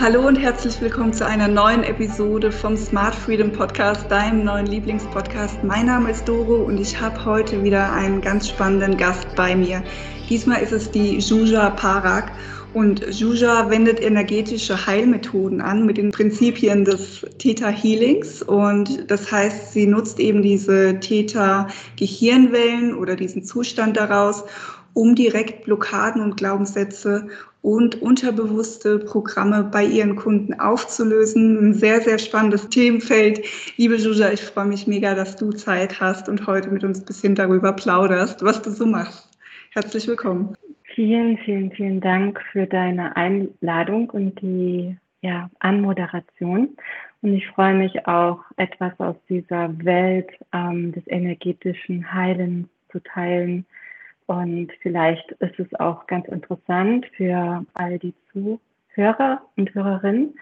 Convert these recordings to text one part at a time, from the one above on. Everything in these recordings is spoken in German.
Hallo und herzlich willkommen zu einer neuen Episode vom Smart Freedom Podcast, deinem neuen Lieblingspodcast. Mein Name ist Doro und ich habe heute wieder einen ganz spannenden Gast bei mir. Diesmal ist es die Juja Parak. Und Juja wendet energetische Heilmethoden an mit den Prinzipien des Theta Healings. Und das heißt, sie nutzt eben diese Theta Gehirnwellen oder diesen Zustand daraus, um direkt Blockaden und Glaubenssätze und unterbewusste Programme bei ihren Kunden aufzulösen. Ein sehr, sehr spannendes Themenfeld. Liebe Juja, ich freue mich mega, dass du Zeit hast und heute mit uns ein bisschen darüber plauderst, was du so machst. Herzlich willkommen. Vielen, vielen, vielen Dank für deine Einladung und die ja, Anmoderation. Und ich freue mich auch, etwas aus dieser Welt ähm, des energetischen Heilens zu teilen und vielleicht ist es auch ganz interessant für all die Zuhörer und Hörerinnen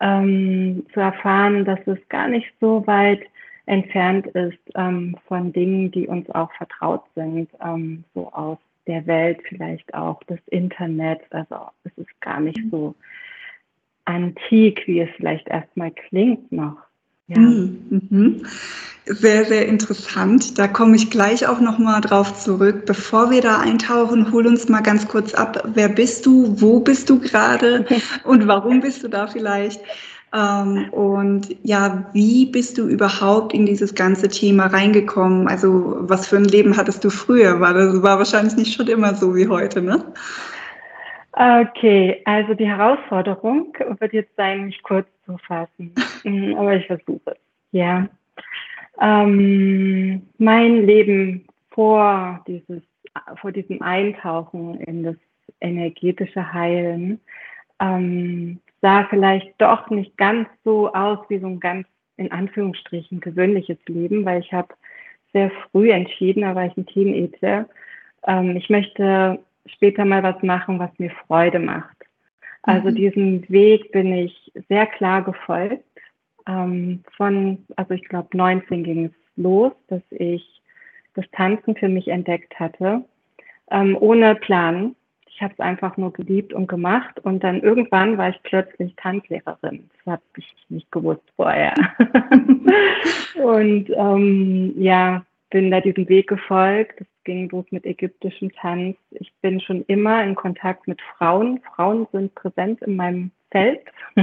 ähm, zu erfahren, dass es gar nicht so weit entfernt ist ähm, von Dingen, die uns auch vertraut sind, ähm, so aus der Welt, vielleicht auch das Internet. Also es ist gar nicht so antik, wie es vielleicht erstmal klingt noch. Ja. Mhm. Sehr, sehr interessant. Da komme ich gleich auch nochmal drauf zurück. Bevor wir da eintauchen, hol uns mal ganz kurz ab. Wer bist du? Wo bist du gerade? Und warum bist du da vielleicht? Ähm, und ja, wie bist du überhaupt in dieses ganze Thema reingekommen? Also, was für ein Leben hattest du früher? War das war wahrscheinlich nicht schon immer so wie heute, ne? Okay, also die Herausforderung wird jetzt sein, mich kurz zu fassen. Mhm, aber ich versuche es. Ja. Ähm, mein Leben vor, dieses, vor diesem Eintauchen in das energetische Heilen ähm, sah vielleicht doch nicht ganz so aus wie so ein ganz in Anführungsstrichen gewöhnliches Leben, weil ich habe sehr früh entschieden, da war ich ein Teenager, ähm, ich möchte später mal was machen, was mir Freude macht. Also mhm. diesem Weg bin ich sehr klar gefolgt. Ähm, von, also ich glaube, 19 ging es los, dass ich das Tanzen für mich entdeckt hatte, ähm, ohne Plan. Ich habe es einfach nur geliebt und gemacht und dann irgendwann war ich plötzlich Tanzlehrerin. Das habe ich nicht gewusst vorher. und ähm, ja, bin da diesem Weg gefolgt. Es ging los mit ägyptischem Tanz. Ich bin schon immer in Kontakt mit Frauen. Frauen sind präsent in meinem Feld,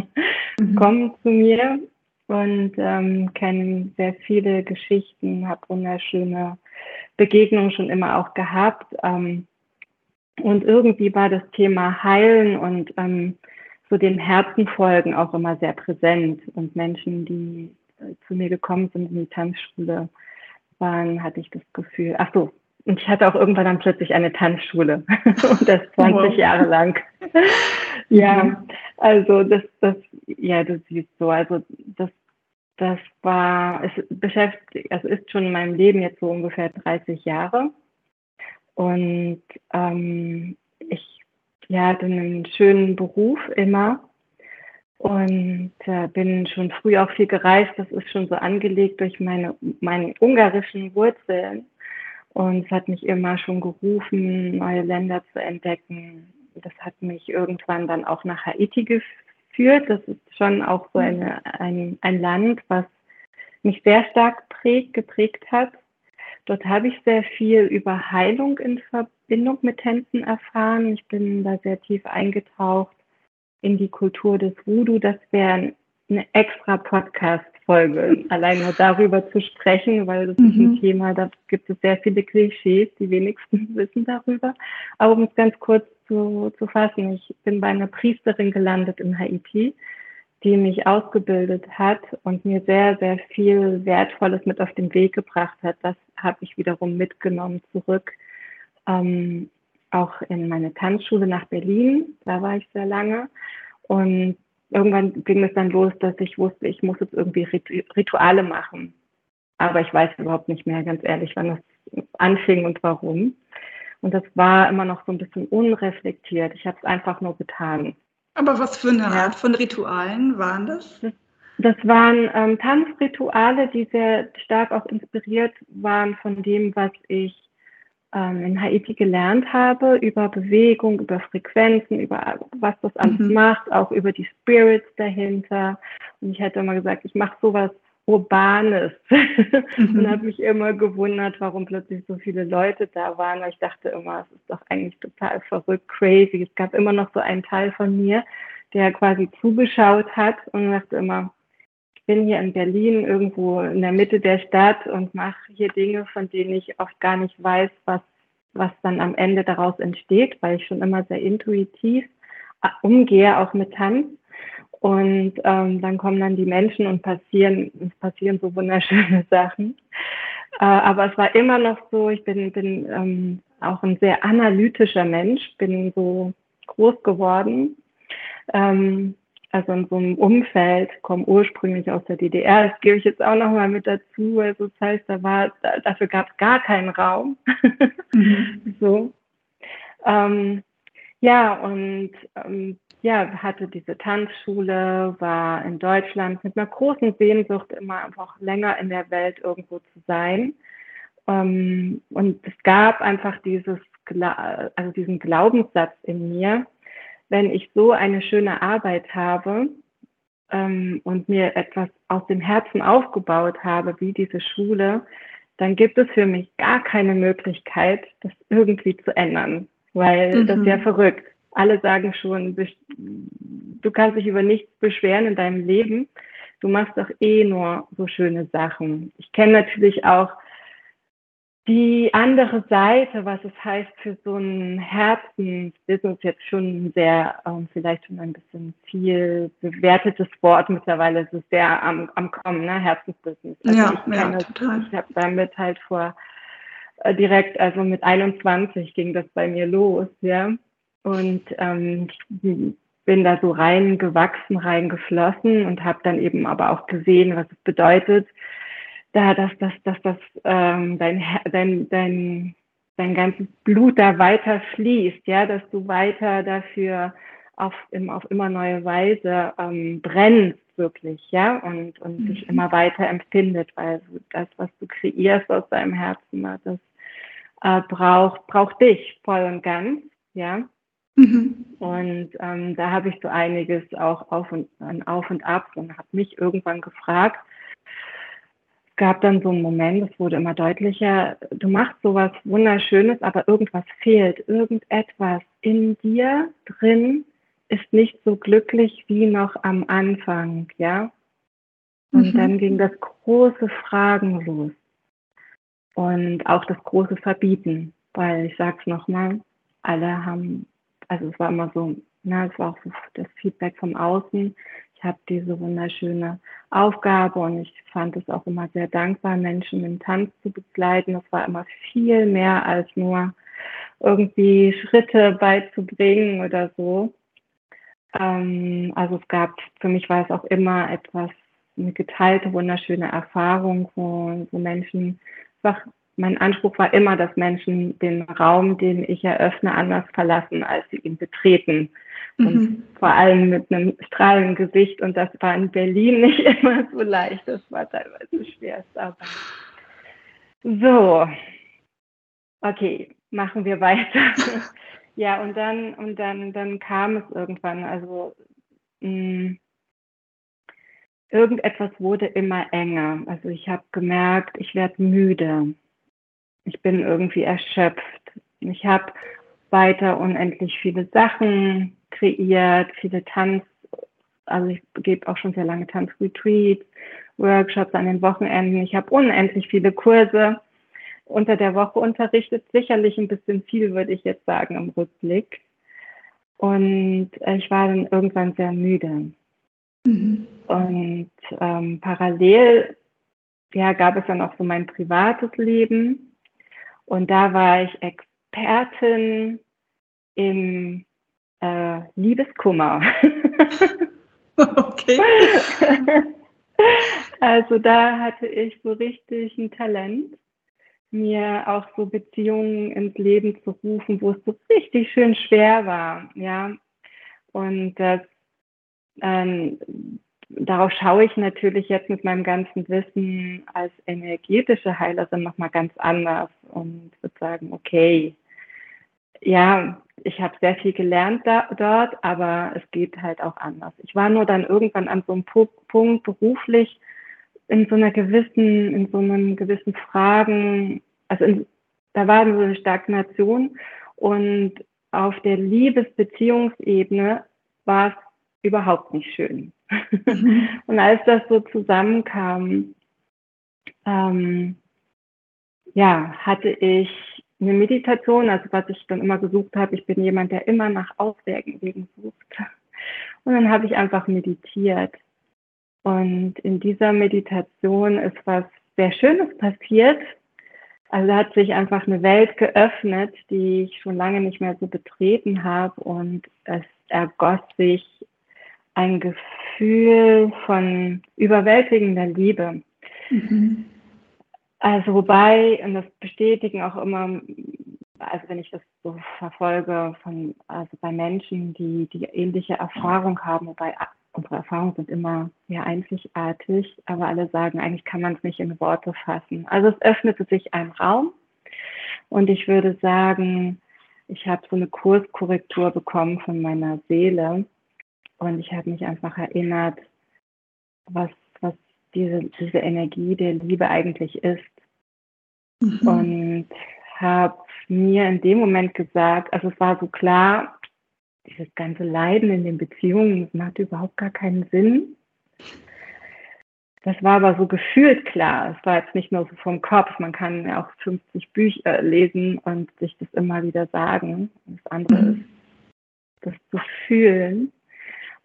mhm. kommen zu mir und ähm, kennen sehr viele Geschichten, habe wunderschöne Begegnungen schon immer auch gehabt. Ähm, und irgendwie war das Thema Heilen und ähm, so dem Herzen folgen auch immer sehr präsent. Und Menschen, die äh, zu mir gekommen sind in die Tanzschule, waren, hatte ich das Gefühl, ach so, und ich hatte auch irgendwann dann plötzlich eine Tanzschule und das 20 wow. Jahre lang. ja, mhm. also das, das, ja, du siehst so, also das, das war, es beschäftigt, also ist schon in meinem Leben jetzt so ungefähr 30 Jahre und ähm, ich ja, hatte einen schönen Beruf immer und äh, bin schon früh auch viel gereist. Das ist schon so angelegt durch meine, meine ungarischen Wurzeln. Und es hat mich immer schon gerufen, neue Länder zu entdecken. Das hat mich irgendwann dann auch nach Haiti geführt. Das ist schon auch so eine, ein, ein Land, was mich sehr stark prägt, geprägt hat. Dort habe ich sehr viel über Heilung in Verbindung mit Tänzen erfahren. Ich bin da sehr tief eingetaucht in die Kultur des Voodoo. Das wäre eine extra Podcast-Folge, allein nur darüber zu sprechen, weil das mhm. ist ein mhm. Thema, da gibt es sehr viele Klischees, die wenigsten wissen darüber. Aber um es ganz kurz zu, zu fassen, ich bin bei einer Priesterin gelandet in Haiti, die mich ausgebildet hat und mir sehr, sehr viel Wertvolles mit auf den Weg gebracht hat. Das habe ich wiederum mitgenommen zurück. Ähm, auch in meine Tanzschule nach Berlin, da war ich sehr lange. Und irgendwann ging es dann los, dass ich wusste, ich muss jetzt irgendwie Rituale machen. Aber ich weiß überhaupt nicht mehr, ganz ehrlich, wann das anfing und warum. Und das war immer noch so ein bisschen unreflektiert. Ich habe es einfach nur getan. Aber was für eine Art von Ritualen waren das? Das, das waren ähm, Tanzrituale, die sehr stark auch inspiriert waren von dem, was ich ähm, in Haiti gelernt habe, über Bewegung, über Frequenzen, über was das alles mhm. macht, auch über die Spirits dahinter. Und ich hätte immer gesagt, ich mache sowas Urbanes mhm. und habe mich immer gewundert, warum plötzlich so viele Leute da waren, weil ich dachte immer, es ist doch eigentlich total verrückt, crazy. Es gab immer noch so einen Teil von mir, der quasi zugeschaut hat und dachte immer, ich bin hier in Berlin irgendwo in der Mitte der Stadt und mache hier Dinge, von denen ich oft gar nicht weiß, was, was dann am Ende daraus entsteht, weil ich schon immer sehr intuitiv äh, umgehe, auch mit Tanz. Und ähm, dann kommen dann die Menschen und passieren, es passieren so wunderschöne Sachen. Äh, aber es war immer noch so, ich bin, bin ähm, auch ein sehr analytischer Mensch, bin so groß geworden. Ähm, also in so einem Umfeld, komme ursprünglich aus der DDR, das gebe ich jetzt auch nochmal mit dazu. Also das heißt, da war, da, dafür gab es gar keinen Raum. mhm. So. Ähm, ja, und ähm, ja, hatte diese Tanzschule, war in Deutschland mit einer großen Sehnsucht, immer einfach länger in der Welt irgendwo zu sein. Ähm, und es gab einfach dieses, also diesen Glaubenssatz in mir, wenn ich so eine schöne Arbeit habe ähm, und mir etwas aus dem Herzen aufgebaut habe, wie diese Schule, dann gibt es für mich gar keine Möglichkeit, das irgendwie zu ändern, weil mhm. das ist ja verrückt alle sagen schon, du kannst dich über nichts beschweren in deinem Leben. Du machst doch eh nur so schöne Sachen. Ich kenne natürlich auch die andere Seite, was es heißt für so ein Herzensbusiness, jetzt schon sehr, ähm, vielleicht schon ein bisschen viel bewertetes Wort mittlerweile. Es ist sehr am, am Kommen, ne? Herzensbusiness. Also ja, ich ja, total. Ich habe damit halt vor äh, direkt, also mit 21 ging das bei mir los, ja und ähm, bin da so reingewachsen, reingeflossen und habe dann eben aber auch gesehen, was es bedeutet, da dass, dass, dass, dass ähm, dein, dein, dein, dein ganzes Blut da weiter fließt, ja, dass du weiter dafür auf, auf immer neue Weise ähm, brennst wirklich, ja, und, und mhm. dich immer weiter empfindet, weil das, was du kreierst aus deinem Herzen, das äh, braucht, braucht dich voll und ganz, ja. Mhm. Und ähm, da habe ich so einiges auch auf und, auf und ab und habe mich irgendwann gefragt. Es gab dann so einen Moment, es wurde immer deutlicher, du machst sowas Wunderschönes, aber irgendwas fehlt, irgendetwas in dir drin ist nicht so glücklich wie noch am Anfang, ja. Und mhm. dann ging das große Fragen los und auch das große Verbieten, weil ich sag's nochmal, alle haben also es war immer so, na, es war auch so das Feedback vom Außen. Ich habe diese wunderschöne Aufgabe und ich fand es auch immer sehr dankbar, Menschen im Tanz zu begleiten. Das war immer viel mehr als nur irgendwie Schritte beizubringen oder so. Ähm, also es gab, für mich war es auch immer etwas, eine geteilte, wunderschöne Erfahrung, wo, wo Menschen einfach mein Anspruch war immer, dass Menschen den Raum, den ich eröffne, anders verlassen, als sie ihn betreten. Und mhm. vor allem mit einem strahlenden Gesicht. Und das war in Berlin nicht immer so leicht. Das war teilweise schwerst. Aber so. Okay, machen wir weiter. ja, und dann, und dann, dann kam es irgendwann. Also, mh, mm, irgendetwas wurde immer enger. Also ich habe gemerkt, ich werde müde ich bin irgendwie erschöpft. Ich habe weiter unendlich viele Sachen kreiert, viele Tanz, also ich gebe auch schon sehr lange Tanzretreats, Workshops an den Wochenenden. Ich habe unendlich viele Kurse unter der Woche unterrichtet, sicherlich ein bisschen viel, würde ich jetzt sagen, im Rückblick. Und äh, ich war dann irgendwann sehr müde. Mhm. Und ähm, parallel ja, gab es dann auch so mein privates Leben. Und da war ich Expertin im äh, Liebeskummer. okay. Also da hatte ich so richtig ein Talent, mir auch so Beziehungen ins Leben zu rufen, wo es so richtig schön schwer war, ja. Und das, ähm, darauf schaue ich natürlich jetzt mit meinem ganzen Wissen als energetische Heilerin nochmal ganz anders und würde sagen, okay, ja, ich habe sehr viel gelernt da, dort, aber es geht halt auch anders. Ich war nur dann irgendwann an so einem Punkt beruflich in so einer gewissen, in so einem gewissen Fragen, also in, da war so eine Stagnation und auf der Liebesbeziehungsebene war es überhaupt nicht schön. Mhm. und als das so zusammenkam, ähm, ja, hatte ich eine Meditation, also was ich dann immer gesucht habe, ich bin jemand, der immer nach Auswegen sucht. Und dann habe ich einfach meditiert. Und in dieser Meditation ist was sehr Schönes passiert. Also da hat sich einfach eine Welt geöffnet, die ich schon lange nicht mehr so betreten habe. Und es ergoss sich ein Gefühl von überwältigender Liebe. Mhm. Also wobei, und das bestätigen auch immer, also wenn ich das so verfolge von, also bei Menschen, die die ähnliche Erfahrung haben, wobei unsere Erfahrungen sind immer sehr einzigartig, aber alle sagen, eigentlich kann man es nicht in Worte fassen. Also es öffnete sich ein Raum und ich würde sagen, ich habe so eine Kurskorrektur bekommen von meiner Seele und ich habe mich einfach erinnert, was, was diese, diese Energie der Liebe eigentlich ist. Mhm. Und habe mir in dem Moment gesagt, also es war so klar, dieses ganze Leiden in den Beziehungen macht überhaupt gar keinen Sinn. Das war aber so gefühlt klar. Es war jetzt nicht nur so vom Kopf. Man kann ja auch 50 Bücher lesen und sich das immer wieder sagen. Das andere mhm. ist, das zu fühlen.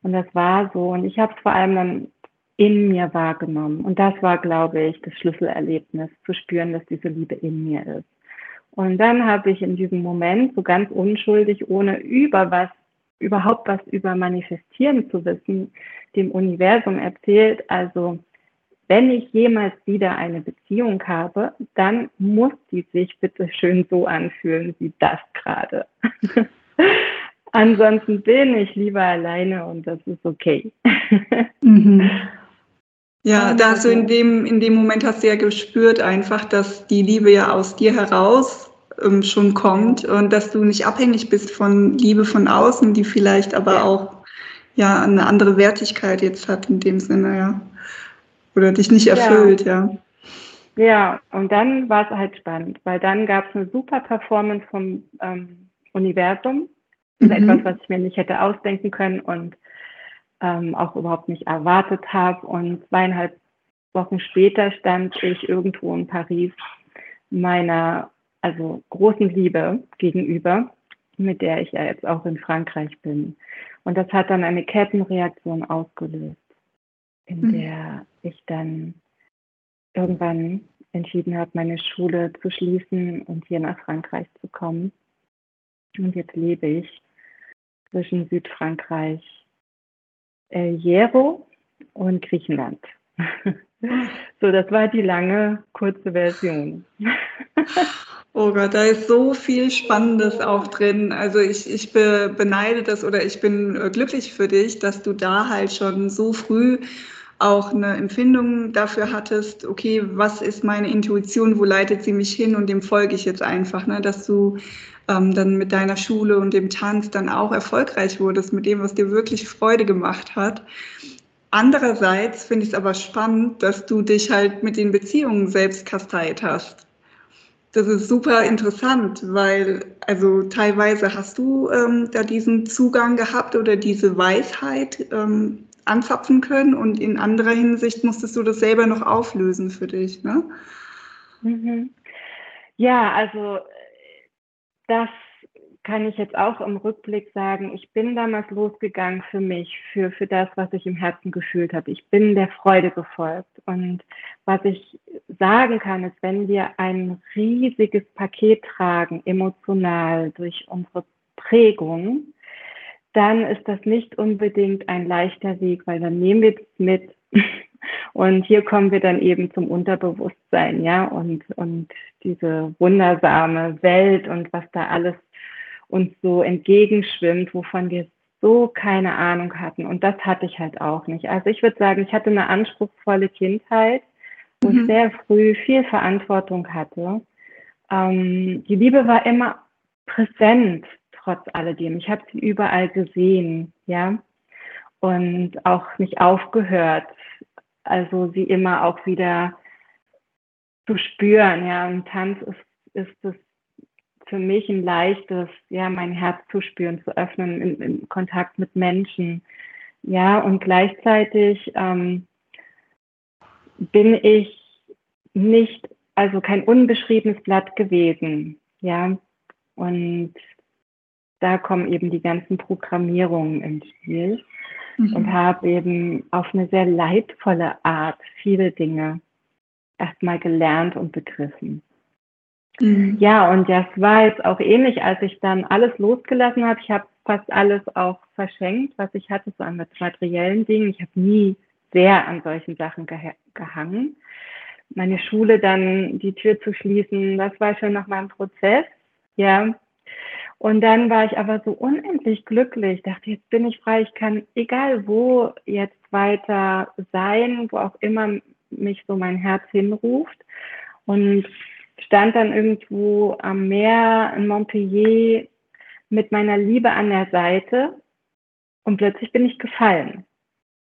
Und das war so. Und ich habe es vor allem dann in mir wahrgenommen. Und das war, glaube ich, das Schlüsselerlebnis, zu spüren, dass diese Liebe in mir ist. Und dann habe ich in diesem Moment so ganz unschuldig, ohne über was, überhaupt was über Manifestieren zu wissen, dem Universum erzählt, also wenn ich jemals wieder eine Beziehung habe, dann muss die sich bitte schön so anfühlen wie das gerade. Ansonsten bin ich lieber alleine und das ist okay. Mhm. Ja, da hast du in dem, in dem Moment hast du ja gespürt einfach, dass die Liebe ja aus dir heraus ähm, schon kommt und dass du nicht abhängig bist von Liebe von außen, die vielleicht aber ja. auch ja eine andere Wertigkeit jetzt hat in dem Sinne, ja. Oder dich nicht erfüllt, ja. Ja, ja und dann war es halt spannend, weil dann gab es eine super Performance vom ähm, Universum. Mhm. Etwas, was ich mir nicht hätte ausdenken können und ähm, auch überhaupt nicht erwartet habe. Und zweieinhalb Wochen später stand ich irgendwo in Paris meiner also großen Liebe gegenüber, mit der ich ja jetzt auch in Frankreich bin. Und das hat dann eine Kettenreaktion ausgelöst, in mhm. der ich dann irgendwann entschieden habe, meine Schule zu schließen und hier nach Frankreich zu kommen. Und jetzt lebe ich zwischen Südfrankreich äh, Jero und Griechenland. so, das war die lange, kurze Version. Oh Gott, da ist so viel Spannendes auch drin. Also ich, ich be, beneide das oder ich bin äh, glücklich für dich, dass du da halt schon so früh auch eine Empfindung dafür hattest, okay, was ist meine Intuition, wo leitet sie mich hin und dem folge ich jetzt einfach, ne? dass du ähm, dann mit deiner Schule und dem Tanz dann auch erfolgreich wurdest mit dem, was dir wirklich Freude gemacht hat. Andererseits finde ich es aber spannend, dass du dich halt mit den Beziehungen selbst kasteit hast. Das ist super interessant, weil also teilweise hast du ähm, da diesen Zugang gehabt oder diese Weisheit ähm, anzapfen können und in anderer Hinsicht musstest du das selber noch auflösen für dich. Ne? Mhm. Ja, also das kann ich jetzt auch im Rückblick sagen, ich bin damals losgegangen für mich, für, für das, was ich im Herzen gefühlt habe. Ich bin der Freude gefolgt. Und was ich sagen kann, ist, wenn wir ein riesiges Paket tragen, emotional durch unsere Prägung, dann ist das nicht unbedingt ein leichter Weg, weil dann nehmen wir es mit. Und hier kommen wir dann eben zum Unterbewusstsein, ja, und, und diese wundersame Welt und was da alles uns so entgegenschwimmt, wovon wir so keine Ahnung hatten. Und das hatte ich halt auch nicht. Also ich würde sagen, ich hatte eine anspruchsvolle Kindheit, wo mhm. ich sehr früh viel Verantwortung hatte. Ähm, die Liebe war immer präsent, trotz alledem. Ich habe sie überall gesehen, ja, und auch nicht aufgehört. Also sie immer auch wieder zu spüren, ja. Im Tanz ist, ist es für mich ein leichtes, ja, mein Herz zu spüren, zu öffnen, in, in Kontakt mit Menschen. Ja, und gleichzeitig ähm, bin ich nicht, also kein unbeschriebenes Blatt gewesen. Ja, und da kommen eben die ganzen Programmierungen ins Spiel mhm. und habe eben auf eine sehr leidvolle Art viele Dinge erstmal gelernt und begriffen. Mhm. Ja, und das war jetzt auch ähnlich, als ich dann alles losgelassen habe. Ich habe fast alles auch verschenkt, was ich hatte, so an materiellen Dingen. Ich habe nie sehr an solchen Sachen geh gehangen. Meine Schule dann die Tür zu schließen, das war schon nach meinem Prozess. Ja. Und dann war ich aber so unendlich glücklich, dachte, jetzt bin ich frei, ich kann egal wo jetzt weiter sein, wo auch immer mich so mein Herz hinruft. Und stand dann irgendwo am Meer in Montpellier mit meiner Liebe an der Seite und plötzlich bin ich gefallen.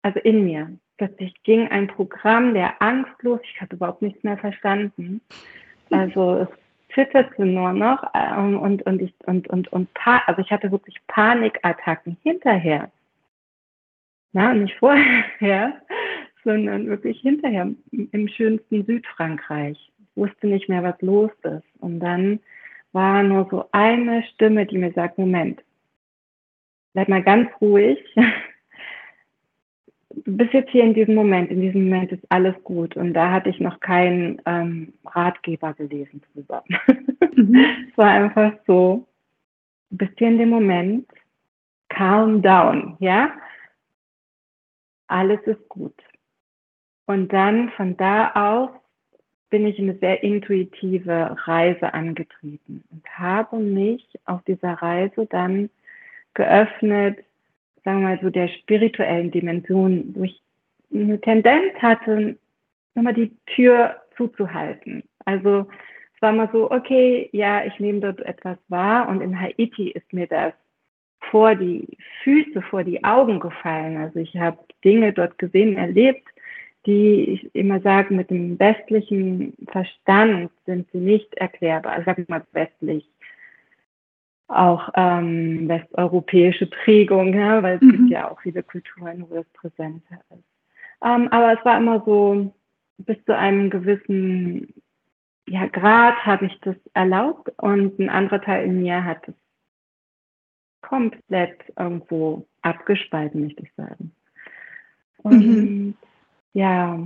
Also in mir. Plötzlich ging ein Programm der Angst los. Ich hatte überhaupt nichts mehr verstanden. Also es zitterte nur noch ähm, und, und ich, und, und, und, also ich hatte wirklich Panikattacken hinterher. Na, nicht vorher, sondern wirklich hinterher im schönsten Südfrankreich wusste nicht mehr, was los ist. Und dann war nur so eine Stimme, die mir sagt, Moment, bleib mal ganz ruhig. Du bist jetzt hier in diesem Moment, in diesem Moment ist alles gut. Und da hatte ich noch keinen ähm, Ratgeber gelesen drüber. Mhm. es war einfach so, du bist hier in dem Moment, calm down, ja? Alles ist gut. Und dann von da aus bin ich eine sehr intuitive Reise angetreten und habe mich auf dieser Reise dann geöffnet, sagen wir mal so der spirituellen Dimension, wo ich eine Tendenz hatte, nochmal die Tür zuzuhalten. Also es war mal so, okay, ja, ich nehme dort etwas wahr und in Haiti ist mir das vor die Füße, vor die Augen gefallen. Also ich habe Dinge dort gesehen, erlebt, die ich immer sage, mit dem westlichen Verstand sind sie nicht erklärbar. Also sag mal westlich, auch ähm, westeuropäische Prägung, ja, weil es mhm. gibt ja auch viele Kulturen, wo das präsent ist. Ähm, aber es war immer so, bis zu einem gewissen ja, Grad habe ich das erlaubt und ein anderer Teil in mir hat es komplett irgendwo abgespalten, möchte ich sagen. Und mhm. Ja.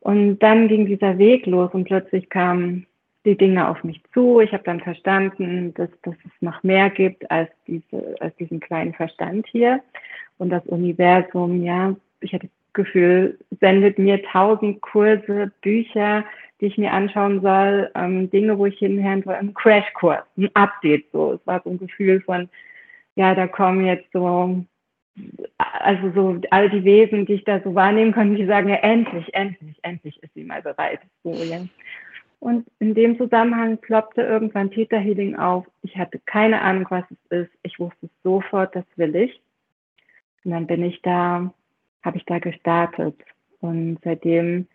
Und dann ging dieser Weg los und plötzlich kamen die Dinge auf mich zu. Ich habe dann verstanden, dass, dass es noch mehr gibt als, diese, als diesen kleinen Verstand hier. Und das Universum, ja, ich hatte das Gefühl, sendet mir tausend Kurse, Bücher, die ich mir anschauen soll, ähm, Dinge, wo ich hinhören soll, ein Crashkurs, ein Update so. Es war so ein Gefühl von, ja, da kommen jetzt so also so all die Wesen, die ich da so wahrnehmen konnte, die sagen ja endlich, endlich, endlich ist sie mal bereit. So, ja. Und in dem Zusammenhang ploppte irgendwann Theta Healing auf. Ich hatte keine Ahnung, was es ist. Ich wusste sofort, das will ich. Und dann bin ich da, habe ich da gestartet. Und seitdem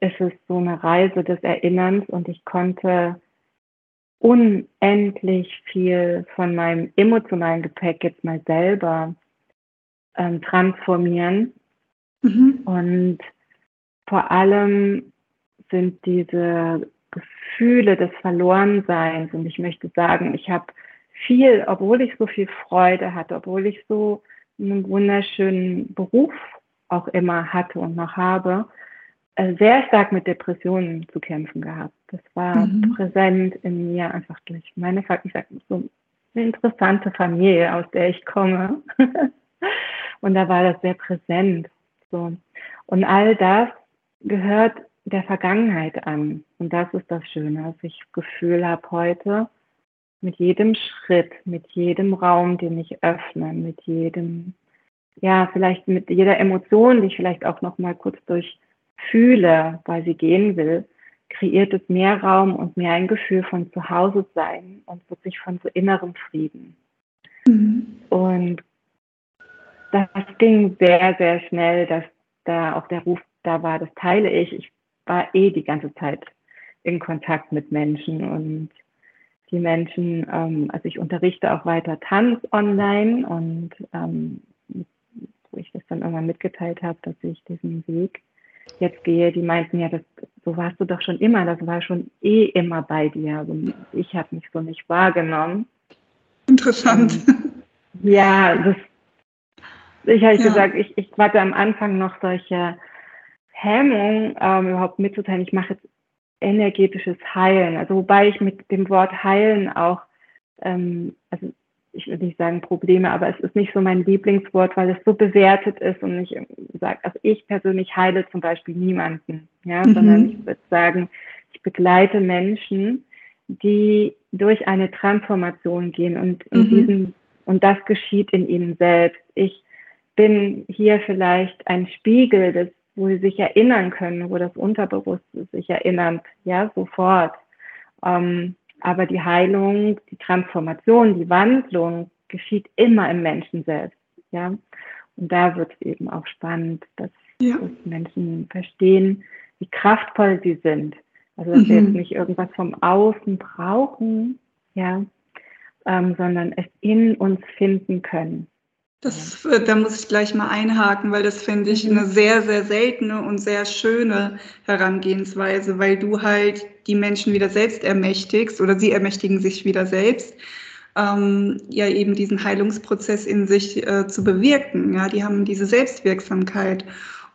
ist es so eine Reise des Erinnerns und ich konnte unendlich viel von meinem emotionalen Gepäck jetzt mal selber ähm, transformieren. Mhm. Und vor allem sind diese Gefühle des Verlorenseins, und ich möchte sagen, ich habe viel, obwohl ich so viel Freude hatte, obwohl ich so einen wunderschönen Beruf auch immer hatte und noch habe, äh, sehr stark mit Depressionen zu kämpfen gehabt. Das war mhm. präsent in mir einfach durch meine, ich sag so eine interessante Familie, aus der ich komme. und da war das sehr präsent. So. Und all das gehört der Vergangenheit an. Und das ist das Schöne, dass ich das Gefühl habe heute, mit jedem Schritt, mit jedem Raum, den ich öffne, mit jedem, ja, vielleicht mit jeder Emotion, die ich vielleicht auch noch mal kurz durchfühle, weil sie gehen will, kreiert es mehr Raum und mehr ein Gefühl von Zuhause sein und wirklich von so innerem Frieden. Mhm. Und das ging sehr, sehr schnell, dass da auch der Ruf da war, das teile ich. Ich war eh die ganze Zeit in Kontakt mit Menschen und die Menschen, ähm, also ich unterrichte auch weiter Tanz online und ähm, wo ich das dann irgendwann mitgeteilt habe, dass ich diesen Weg jetzt gehe, die meinten ja, das, so warst du doch schon immer, das war schon eh immer bei dir. Also ich habe mich so nicht wahrgenommen. Interessant. Ähm, ja, das, ich habe ja. gesagt, ich, ich hatte am Anfang noch solche Hemmung, ähm, überhaupt mitzuteilen, ich mache jetzt energetisches Heilen. Also wobei ich mit dem Wort Heilen auch, ähm, also ich würde nicht sagen Probleme, aber es ist nicht so mein Lieblingswort, weil es so bewertet ist und ich sage, also ich persönlich heile zum Beispiel niemanden, ja, mhm. sondern ich würde sagen, ich begleite Menschen, die durch eine Transformation gehen und in mhm. diesem und das geschieht in ihnen selbst. Ich bin hier vielleicht ein Spiegel des wo sie sich erinnern können, wo das Unterbewusste sich erinnert, ja, sofort. Ähm, aber die Heilung, die Transformation, die Wandlung geschieht immer im Menschen selbst, ja. Und da wird es eben auch spannend, dass, ja. dass, Menschen verstehen, wie kraftvoll sie sind. Also dass mhm. wir jetzt nicht irgendwas vom Außen brauchen, ja, ähm, sondern es in uns finden können. Das, da muss ich gleich mal einhaken, weil das finde ich mhm. eine sehr, sehr seltene und sehr schöne Herangehensweise, weil du halt die Menschen wieder selbst ermächtigst oder sie ermächtigen sich wieder selbst, ähm, ja eben diesen Heilungsprozess in sich äh, zu bewirken. Ja, die haben diese Selbstwirksamkeit.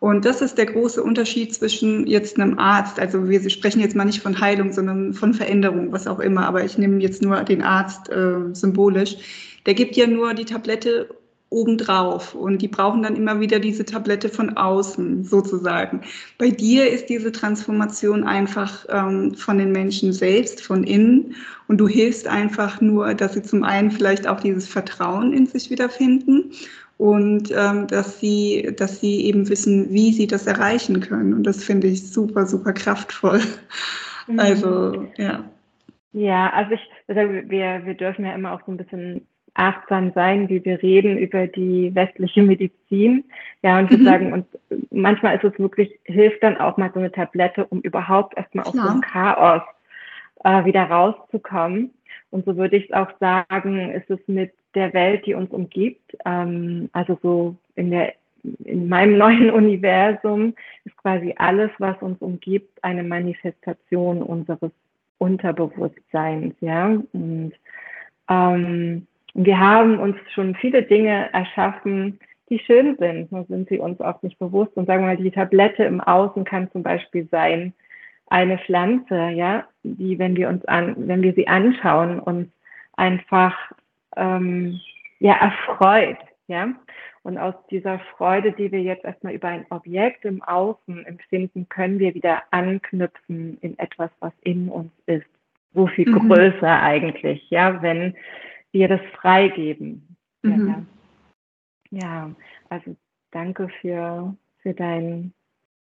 Und das ist der große Unterschied zwischen jetzt einem Arzt, also wir sprechen jetzt mal nicht von Heilung, sondern von Veränderung, was auch immer, aber ich nehme jetzt nur den Arzt äh, symbolisch. Der gibt ja nur die Tablette obendrauf und die brauchen dann immer wieder diese Tablette von außen sozusagen. Bei dir ist diese Transformation einfach ähm, von den Menschen selbst, von innen und du hilfst einfach nur, dass sie zum einen vielleicht auch dieses Vertrauen in sich wiederfinden und ähm, dass sie, dass sie eben wissen, wie sie das erreichen können und das finde ich super, super kraftvoll. Mhm. Also ja. Ja, also ich, also wir, wir dürfen ja immer auch so ein bisschen achtsam sein, wie wir reden über die westliche Medizin. Ja, und wir mhm. sagen, und manchmal ist es wirklich, hilft dann auch mal so eine Tablette, um überhaupt erstmal aus dem Chaos äh, wieder rauszukommen. Und so würde ich es auch sagen, ist es mit der Welt, die uns umgibt, ähm, also so in der in meinem neuen Universum ist quasi alles, was uns umgibt, eine Manifestation unseres Unterbewusstseins, ja. Und ähm, wir haben uns schon viele Dinge erschaffen, die schön sind. Nur sind sie uns oft nicht bewusst. Und sagen wir mal, die Tablette im Außen kann zum Beispiel sein, eine Pflanze, ja, die, wenn wir uns an, wenn wir sie anschauen, uns einfach ähm, ja erfreut, ja. Und aus dieser Freude, die wir jetzt erstmal über ein Objekt im Außen empfinden, können wir wieder anknüpfen in etwas, was in uns ist. So viel mhm. größer eigentlich, ja, wenn wir das freigeben. Mhm. Ja, ja, also danke für, für dein,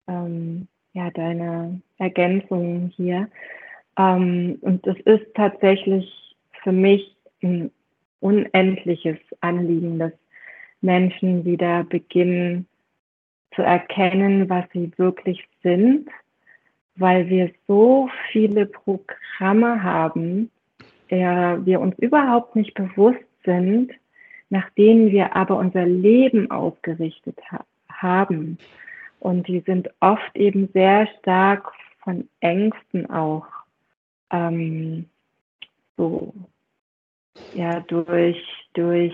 ähm, ja, deine Ergänzung hier. Ähm, und es ist tatsächlich für mich ein unendliches Anliegen, dass Menschen wieder beginnen zu erkennen, was sie wirklich sind, weil wir so viele Programme haben, der wir uns überhaupt nicht bewusst sind, nach denen wir aber unser Leben ausgerichtet ha haben. Und die sind oft eben sehr stark von Ängsten auch ähm, so ja durch durch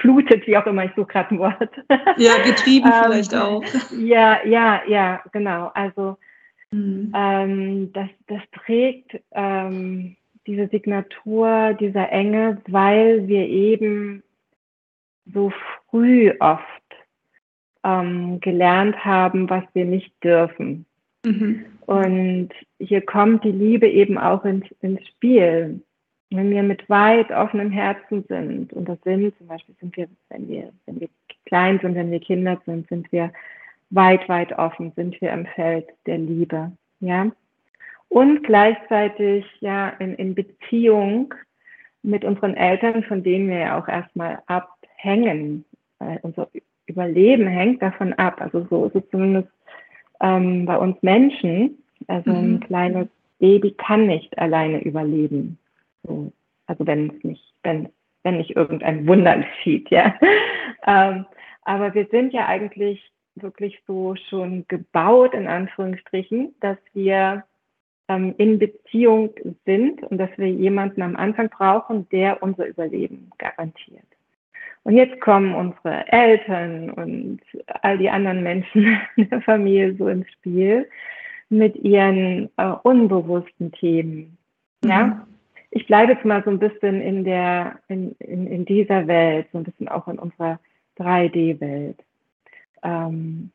flutet, wie auch immer ich suche gerade ein Wort. Ja, getrieben ähm, vielleicht auch. Ja, ja, ja, genau. Also mhm. ähm, das, das trägt ähm, diese Signatur dieser Enge, weil wir eben so früh oft ähm, gelernt haben, was wir nicht dürfen. Mhm. Und hier kommt die Liebe eben auch ins, ins Spiel. Wenn wir mit weit offenem Herzen sind, und das sind zum Beispiel sind wir, wenn wir, wenn wir klein sind, wenn wir Kinder sind, sind wir weit, weit offen, sind wir im Feld der Liebe. Ja. Und gleichzeitig ja in, in Beziehung mit unseren Eltern, von denen wir ja auch erstmal abhängen. Unser Überleben hängt davon ab. Also so ist es zumindest ähm, bei uns Menschen. Also ein mhm. kleines Baby kann nicht alleine überleben. So, also wenn es nicht, wenn, wenn nicht irgendein Wunder geschieht, ja. ähm, aber wir sind ja eigentlich wirklich so schon gebaut, in Anführungsstrichen, dass wir ähm, in Beziehung sind und dass wir jemanden am Anfang brauchen, der unser Überleben garantiert. Und jetzt kommen unsere Eltern und all die anderen Menschen in der Familie so ins Spiel mit ihren äh, unbewussten Themen. Ja, mhm. ich bleibe jetzt mal so ein bisschen in der, in, in, in dieser Welt, so ein bisschen auch in unserer 3D-Welt. Ähm,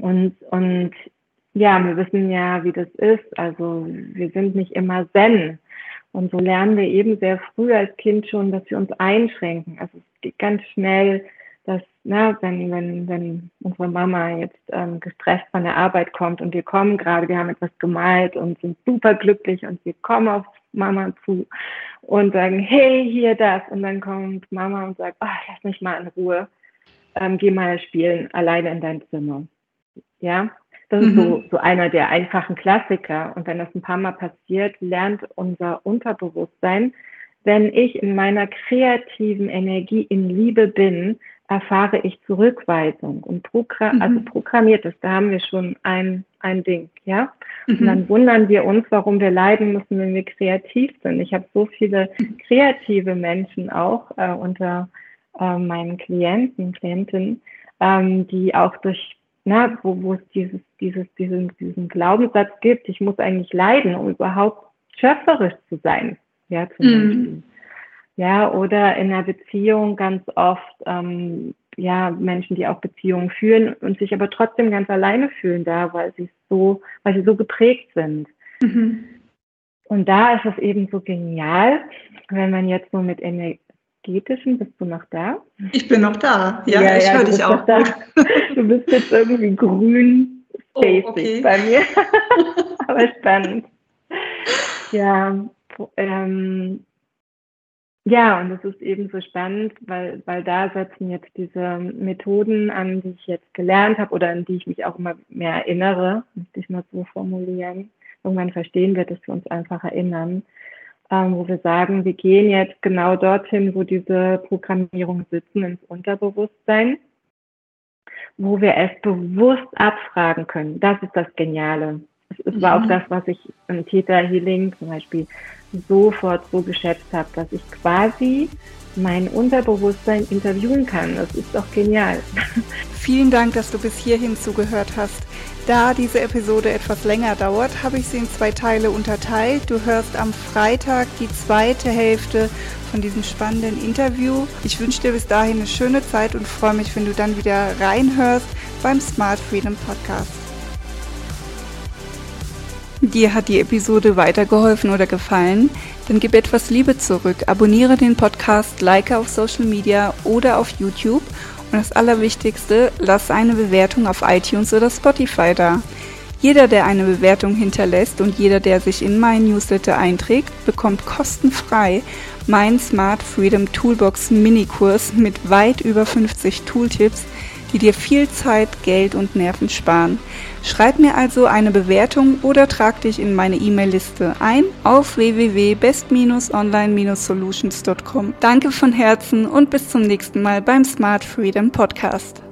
und, und ja, wir wissen ja, wie das ist. Also wir sind nicht immer Zen. Und so lernen wir eben sehr früh als Kind schon, dass wir uns einschränken. Also es geht ganz schnell, dass, na, wenn, wenn, wenn unsere Mama jetzt ähm, gestresst von der Arbeit kommt und wir kommen gerade, wir haben etwas gemalt und sind super glücklich und wir kommen auf Mama zu und sagen, hey, hier das. Und dann kommt Mama und sagt, oh, lass mich mal in Ruhe, ähm, geh mal spielen, alleine in dein Zimmer. Ja, das mhm. ist so, mhm. so einer der einfachen Klassiker. Und wenn das ein paar Mal passiert, lernt unser Unterbewusstsein, wenn ich in meiner kreativen Energie in Liebe bin, erfahre ich Zurückweisung und program mhm. also programmiert ist. Da haben wir schon ein, ein Ding, ja. Mhm. Und dann wundern wir uns, warum wir leiden müssen, wenn wir kreativ sind. Ich habe so viele mhm. kreative Menschen auch äh, unter äh, meinen Klienten, Klientinnen, ähm, die auch durch na, wo, wo es dieses, dieses, diesen, diesen Glaubenssatz gibt, ich muss eigentlich leiden, um überhaupt schöpferisch zu sein. Ja, zum mhm. Beispiel. Ja, oder in einer Beziehung ganz oft, ähm, ja, Menschen, die auch Beziehungen führen und sich aber trotzdem ganz alleine fühlen da, weil sie so, weil sie so geprägt sind. Mhm. Und da ist es eben so genial, wenn man jetzt so mit Ener energetischen. Bist du noch da? Ich bin noch da. Ja, ja ich ja, höre dich auch. Da. Du bist jetzt irgendwie grün spacig oh, okay. bei mir. Aber spannend. Ja, ähm, ja, und es ist eben so spannend, weil, weil da setzen jetzt diese Methoden an, die ich jetzt gelernt habe oder an die ich mich auch immer mehr erinnere, möchte ich mal so formulieren. Irgendwann verstehen wir, dass wir uns einfach erinnern ähm, wo wir sagen, wir gehen jetzt genau dorthin, wo diese Programmierungen sitzen, ins Unterbewusstsein, wo wir es bewusst abfragen können. Das ist das Geniale. Es war mhm. auch das, was ich im Theta Healing zum Beispiel sofort so geschätzt habe, dass ich quasi mein Unterbewusstsein interviewen kann. Das ist doch genial. Vielen Dank, dass du bis hierhin zugehört hast. Da diese Episode etwas länger dauert, habe ich sie in zwei Teile unterteilt. Du hörst am Freitag die zweite Hälfte von diesem spannenden Interview. Ich wünsche dir bis dahin eine schöne Zeit und freue mich, wenn du dann wieder reinhörst beim Smart Freedom Podcast. Dir hat die Episode weitergeholfen oder gefallen? Dann gib etwas Liebe zurück. Abonniere den Podcast, like auf Social Media oder auf YouTube und das Allerwichtigste, lass eine Bewertung auf iTunes oder Spotify da. Jeder, der eine Bewertung hinterlässt und jeder, der sich in meinen Newsletter einträgt, bekommt kostenfrei meinen Smart Freedom Toolbox Minikurs mit weit über 50 Tooltips, die dir viel Zeit, Geld und Nerven sparen. Schreib mir also eine Bewertung oder trag dich in meine E-Mail-Liste ein auf www.best-online-solutions.com. Danke von Herzen und bis zum nächsten Mal beim Smart Freedom Podcast.